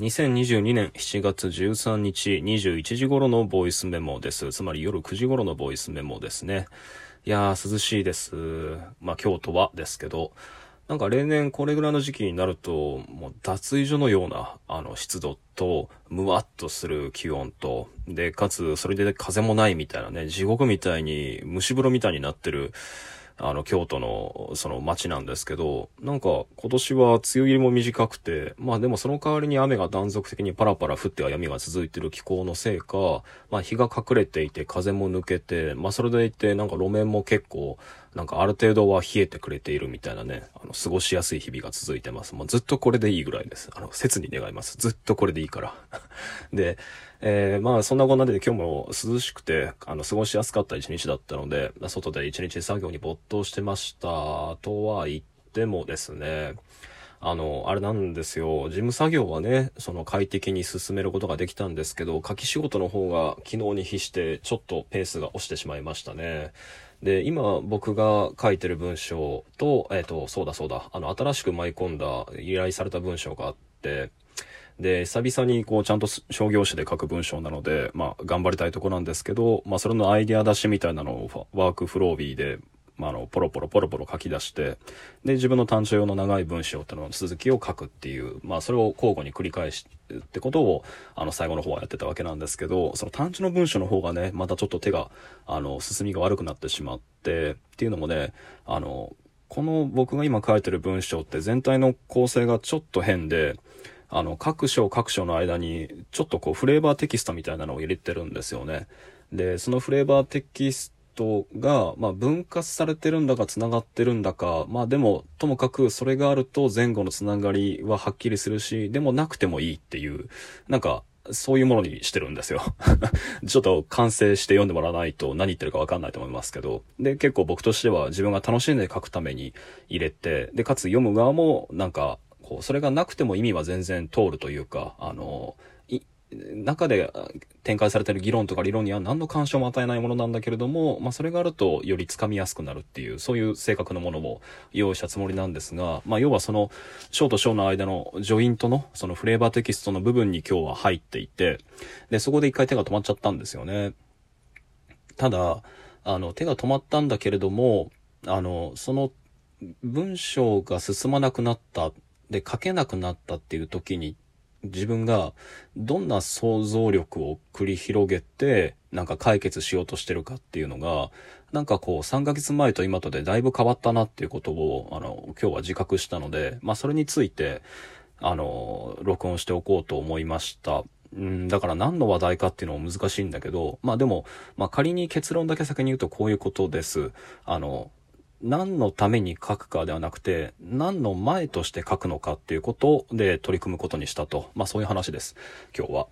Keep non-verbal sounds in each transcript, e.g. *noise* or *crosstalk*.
2022年7月13日21時頃のボイスメモです。つまり夜9時頃のボイスメモですね。いやー、涼しいです。まあ、京都はですけど、なんか例年これぐらいの時期になると、もう脱衣所のような、あの、湿度と、むわっとする気温と、で、かつ、それで風もないみたいなね、地獄みたいに、蒸し風呂みたいになってる、あの、京都の、その街なんですけど、なんか、今年は梅雨入りも短くて、まあでもその代わりに雨が断続的にパラパラ降っては闇が続いてる気候のせいか、まあ日が隠れていて風も抜けて、まあそれでいてなんか路面も結構、なんかある程度は冷えてくれているみたいなね、あの、過ごしやすい日々が続いてます。もうずっとこれでいいぐらいです。あの、切に願います。ずっとこれでいいから。*laughs* で、えー、まあそんなこんなで今日も涼しくて、あの、過ごしやすかった一日だったので、外で一日作業に没頭してましたとは言ってもですね、あの、あれなんですよ。事務作業はね、その快適に進めることができたんですけど、書き仕事の方が昨日に比してちょっとペースが落ちてしまいましたね。で、今僕が書いてる文章と、えっ、ー、と、そうだそうだ、あの、新しく舞い込んだ依頼された文章があって、で、久々にこう、ちゃんと商業誌で書く文章なので、まあ、頑張りたいとこなんですけど、まあ、それのアイディア出しみたいなのをワークフロービーで、まあ、あの、ポロポロポロポロ書き出して、で、自分の単調用の長い文章っていうのの続きを書くっていう、まあ、それを交互に繰り返しってことを、あの、最後の方はやってたわけなんですけど、その単調の文章の方がね、またちょっと手が、あの、進みが悪くなってしまって、っていうのもね、あの、この僕が今書いてる文章って全体の構成がちょっと変で、あの、各章各章の間に、ちょっとこう、フレーバーテキストみたいなのを入れてるんですよね。で、そのフレーバーテキストが、まあ、分割されてるんだか繋がってるんだか、まあでも、ともかくそれがあると前後の繋がりははっきりするし、でもなくてもいいっていう、なんか、そういうものにしてるんですよ *laughs* ちょっと完成して読んでもらわないと何言ってるかわかんないと思いますけど。で、結構僕としては自分が楽しんで書くために入れて、で、かつ読む側もなんか、こう、それがなくても意味は全然通るというか、あの、中で展開されてる議論とか理論には何の干渉も与えないものなんだけれども、まあそれがあるとよりつかみやすくなるっていう、そういう性格のものも用意したつもりなんですが、まあ要はその章と章の間のジョイントのそのフレーバーテキストの部分に今日は入っていて、で、そこで一回手が止まっちゃったんですよね。ただ、あの、手が止まったんだけれども、あの、その文章が進まなくなったで書けなくなったっていう時に自分がどんな想像力を繰り広げてなんか解決しようとしてるかっていうのがなんかこう3ヶ月前と今とでだいぶ変わったなっていうことをあの今日は自覚したのでまあそれについてあの録音しておこうと思いました。うん、だから何の話題かっていうのも難しいんだけど、まあでも、まあ仮に結論だけ先に言うとこういうことです。あの、何のために書くかではなくて、何の前として書くのかっていうことで取り組むことにしたと。まあそういう話です。今日は。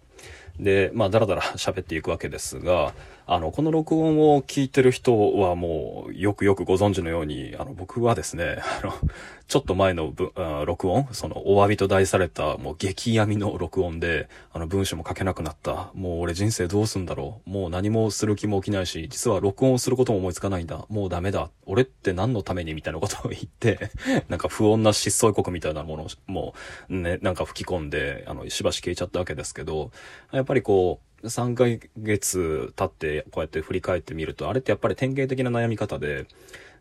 で、まあ、だらだら喋っていくわけですが、あの、この録音を聞いてる人はもう、よくよくご存知のように、あの、僕はですね、*laughs* あの、ちょっと前の録音、その、お詫びと題された、もう激闇の録音で、あの、文章も書けなくなった。もう俺人生どうすんだろう。もう何もする気も起きないし、実は録音することも思いつかないんだ。もうダメだ。俺って何のためにみたいなことを言って、*laughs* なんか不穏な失踪予告みたいなものを、もう、ね、なんか吹き込んで、あの、しばし消えちゃったわけですけど、やっぱりこう、3ヶ月経ってこうやって振り返ってみると、あれってやっぱり典型的な悩み方で、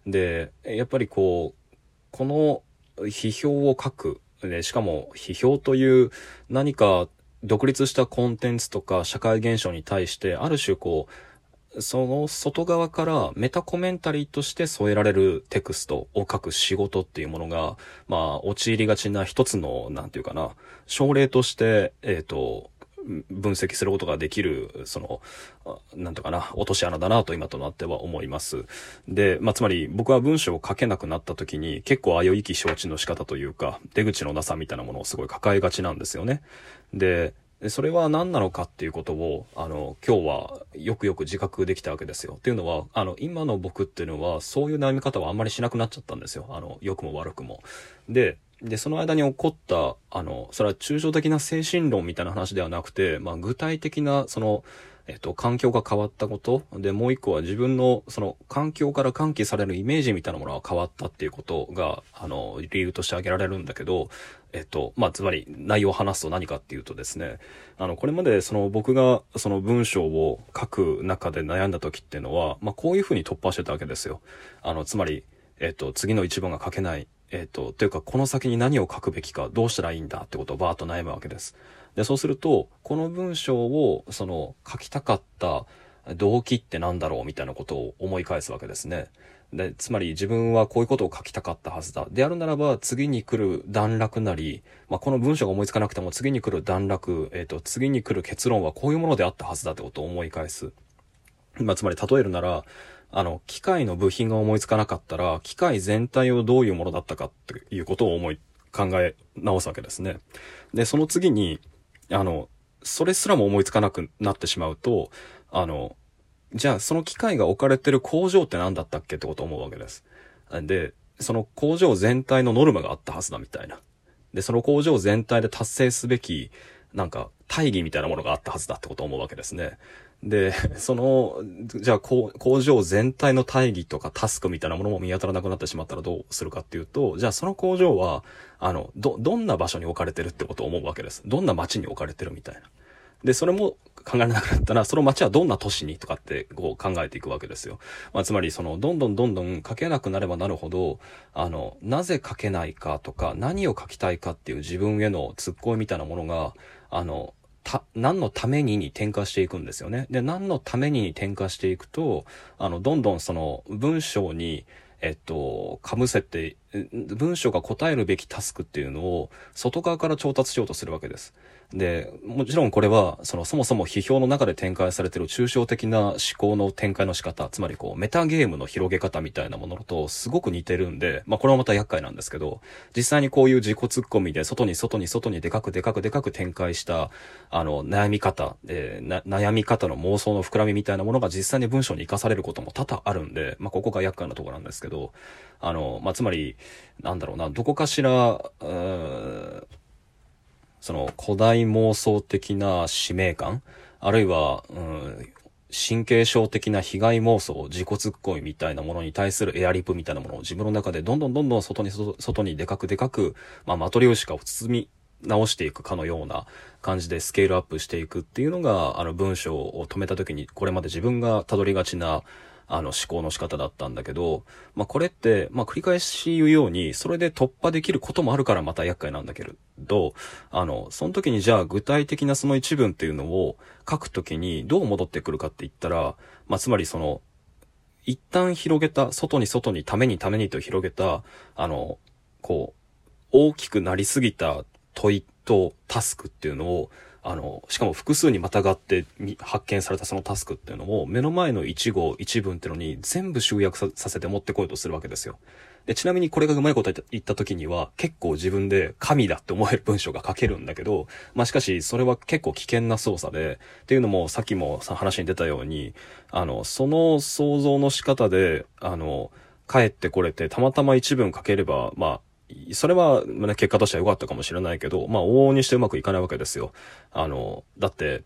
で、やっぱりこう、この批評を書く、で、しかも批評という何か独立したコンテンツとか社会現象に対して、ある種こう、その外側からメタコメンタリーとして添えられるテクストを書く仕事っていうものが、まあ、陥りがちな一つの、なんていうかな、症例として、えっ、ー、と、分析することができる、その、なんとかな、落とし穴だなと今となっては思います。で、まあ、つまり僕は文章を書けなくなった時に結構あよいき承知の仕方というか、出口のなさみたいなものをすごい抱えがちなんですよね。で、それは何なのかっていうことを、あの、今日はよくよく自覚できたわけですよ。っていうのは、あの、今の僕っていうのは、そういう悩み方はあんまりしなくなっちゃったんですよ。あの、良くも悪くも。で、で、その間に起こった、あの、それは抽象的な精神論みたいな話ではなくて、まあ、具体的な、その、えっと、環境が変わったこと。で、もう一個は自分の、その、環境から喚起されるイメージみたいなものが変わったっていうことが、あの、理由として挙げられるんだけど、えっと、まあ、つまり、内容を話すと何かっていうとですね、あの、これまで、その、僕が、その文章を書く中で悩んだ時っていうのは、まあ、こういうふうに突破してたわけですよ。あの、つまり、えっと、次の一文が書けない。えっと、というか、この先に何を書くべきか、どうしたらいいんだってことをバーッと悩むわけです。で、そうすると、この文章を、その、書きたかった動機って何だろうみたいなことを思い返すわけですね。で、つまり自分はこういうことを書きたかったはずだ。であるならば、次に来る段落なり、まあ、この文章が思いつかなくても、次に来る段落、えっ、ー、と、次に来る結論はこういうものであったはずだってことを思い返す。まあ、つまり例えるなら、あの、機械の部品が思いつかなかったら、機械全体をどういうものだったかっていうことを思い、考え直すわけですね。で、その次に、あの、それすらも思いつかなくなってしまうと、あの、じゃあその機械が置かれてる工場って何だったっけってことを思うわけです。で、その工場全体のノルマがあったはずだみたいな。で、その工場全体で達成すべき、なんか、大義みたいなものがあったはずだってことを思うわけですね。で、*laughs* その、じゃあ工場全体の大義とかタスクみたいなものも見当たらなくなってしまったらどうするかっていうと、じゃあその工場は、あの、ど、どんな場所に置かれてるってことを思うわけです。どんな街に置かれてるみたいな。で、それも考えられなくなったら、その街はどんな都市にとかってこう考えていくわけですよ。まあ、つまりその、どんどんどんどん書けなくなればなるほど、あの、なぜ書けないかとか、何を書きたいかっていう自分への突っ込みみたいなものが、あの、た、何のためにに転化していくんですよね。で、何のためにに転化していくと、あの、どんどんその文章に、えっと、かぶせて、文章が答えるべきタスクっていうのを外側から調達しようとするわけです。で、もちろんこれは、その、そもそも批評の中で展開されている抽象的な思考の展開の仕方、つまりこう、メタゲームの広げ方みたいなものとすごく似てるんで、まあこれはまた厄介なんですけど、実際にこういう自己突っ込みで、外に外に外にでかくでかくでかく展開した、あの、悩み方、えー、悩み方の妄想の膨らみみたいなものが実際に文章に活かされることも多々あるんで、まあここが厄介なところなんですけど、あの、まあつまり、なんだろうな、どこかしら、その古代妄想的な使命感、あるいは、神経症的な被害妄想、自己突っ込みみたいなものに対するエアリップみたいなものを自分の中でどんどんどんどん外に外にでかくでかく、まあ、マトリョーシカを包み直していくかのような感じでスケールアップしていくっていうのが、あの文章を止めた時にこれまで自分がたどりがちな、あの思考の仕方だったんだけど、まあこれって、まあ繰り返し言うように、それで突破できることもあるからまた厄介なんだけど、あの、その時にじゃあ具体的なその一文っていうのを書くときにどう戻ってくるかって言ったら、まあつまりその、一旦広げた、外に外にためにためにと広げた、あの、こう、大きくなりすぎた問いとタスクっていうのを、あの、しかも複数にまたがって発見されたそのタスクっていうのを目の前の1号1文っていうのに全部集約させて持ってこようとするわけですよ。で、ちなみにこれがうまいこと言った時には結構自分で神だって思える文章が書けるんだけど、まあしかしそれは結構危険な操作で、っていうのもさっきも話に出たように、あの、その想像の仕方で、あの、帰ってこれてたまたま一文書ければ、まあそれは、ね、結果としては良かったかもしれないけど、まあ、往々にしてうまくいかないわけですよ。あの、だって、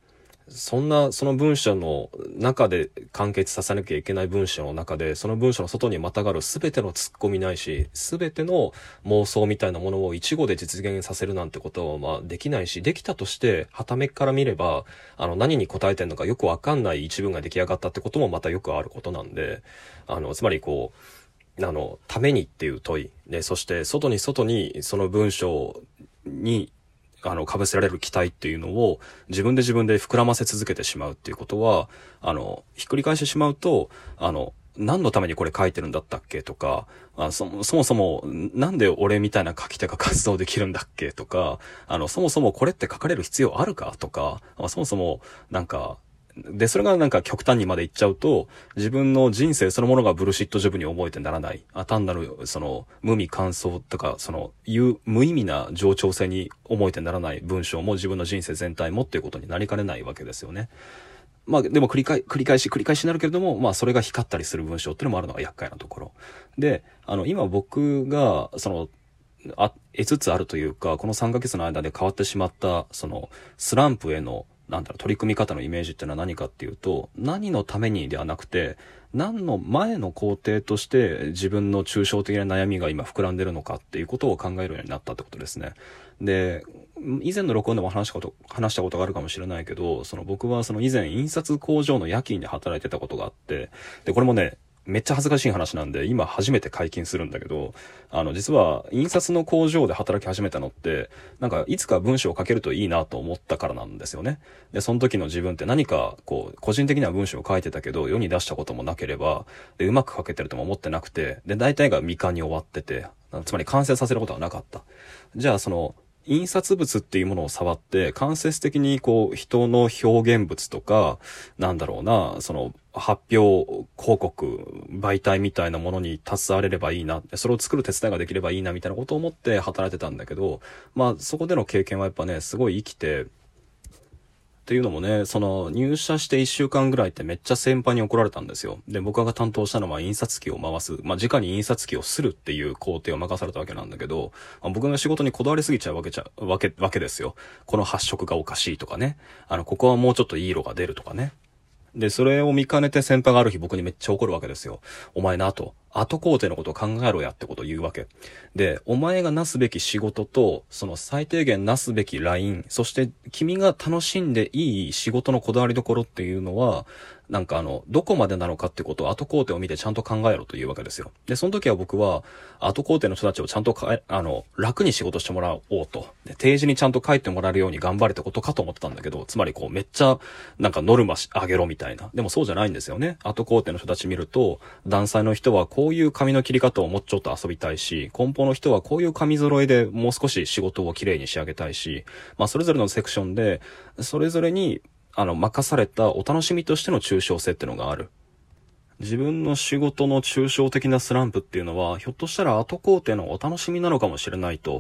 そんな、その文章の中で完結させなきゃいけない文章の中で、その文章の外にまたがる全ての突っ込みないし、全ての妄想みたいなものを一語で実現させるなんてことは、まあ、できないし、できたとして、はためから見れば、あの、何に答えてんのかよくわかんない一文が出来上がったってこともまたよくあることなんで、あの、つまりこう、あの、ためにっていう問い。で、そして外に外にその文章に、あの、被せられる期待っていうのを自分で自分で膨らませ続けてしまうっていうことは、あの、ひっくり返してしまうと、あの、何のためにこれ書いてるんだったっけとか、あそそもそも、なんで俺みたいな書き手が活動できるんだっけとか、あの、そもそもこれって書かれる必要あるかとか、そもそも、なんか、で、それがなんか極端にまでいっちゃうと、自分の人生そのものがブルシットジョブに思えてならない。あ単なる、その、無味乾燥とか、その、いう無意味な冗長性に思えてならない文章も自分の人生全体もっていうことになりかねないわけですよね。まあ、でも繰り返、繰り返し繰り返しになるけれども、まあ、それが光ったりする文章っていうのもあるのが厄介なところ。で、あの、今僕が、その、あ、5つあるというか、この3ヶ月の間で変わってしまった、その、スランプへの、なんだろう、取り組み方のイメージっていうのは何かっていうと、何のためにではなくて、何の前の工程として自分の抽象的な悩みが今膨らんでるのかっていうことを考えるようになったってことですね。で、以前の録音でも話したこと、話したことがあるかもしれないけど、その僕はその以前印刷工場の夜勤で働いてたことがあって、で、これもね、めっちゃ恥ずかしい話なんで、今初めて解禁するんだけど、あの、実は、印刷の工場で働き始めたのって、なんか、いつか文章を書けるといいなと思ったからなんですよね。で、その時の自分って何か、こう、個人的には文章を書いてたけど、世に出したこともなければ、で、うまく書けてるとも思ってなくて、で、大体が未完に終わってて、つまり完成させることはなかった。じゃあ、その、印刷物っていうものを触って、間接的にこう、人の表現物とか、なんだろうな、その、発表、広告、媒体みたいなものに携われればいいな、それを作る手伝いができればいいな、みたいなことを思って働いてたんだけど、まあ、そこでの経験はやっぱね、すごい生きて、っていうのもね、その入社して1週間ぐらいってめっちゃ先輩に怒られたんですよ。で、僕が担当したのは印刷機を回す、まあ、直に印刷機をするっていう工程を任されたわけなんだけど、まあ、僕の仕事にこだわりすぎちゃうわけちゃ、わけ、わけですよ。この発色がおかしいとかね。あの、ここはもうちょっといい色が出るとかね。で、それを見かねて先輩がある日僕にめっちゃ怒るわけですよ。お前なと。後工程のことを考えろやってことを言うわけ。で、お前がなすべき仕事と、その最低限なすべきライン、そして君が楽しんでいい仕事のこだわりどころっていうのは、なんかあの、どこまでなのかってことを後工程を見てちゃんと考えろというわけですよ。で、その時は僕は、後工程の人たちをちゃんとかあの、楽に仕事してもらおうと。で、定時にちゃんと帰ってもらえるように頑張れってことかと思ってたんだけど、つまりこう、めっちゃ、なんかノルマ上げろみたいな。でもそうじゃないんですよね。後工程の人たち見ると、男性の人はこういう髪の切り方をもうちょっと遊びたいし、梱包の人はこういう髪揃えでもう少し仕事をきれいに仕上げたいし、まあそれぞれのセクションで、それぞれにあの、任されたお楽しみとしての抽象性ってのがある。自分の仕事の抽象的なスランプっていうのは、ひょっとしたら後工程のお楽しみなのかもしれないと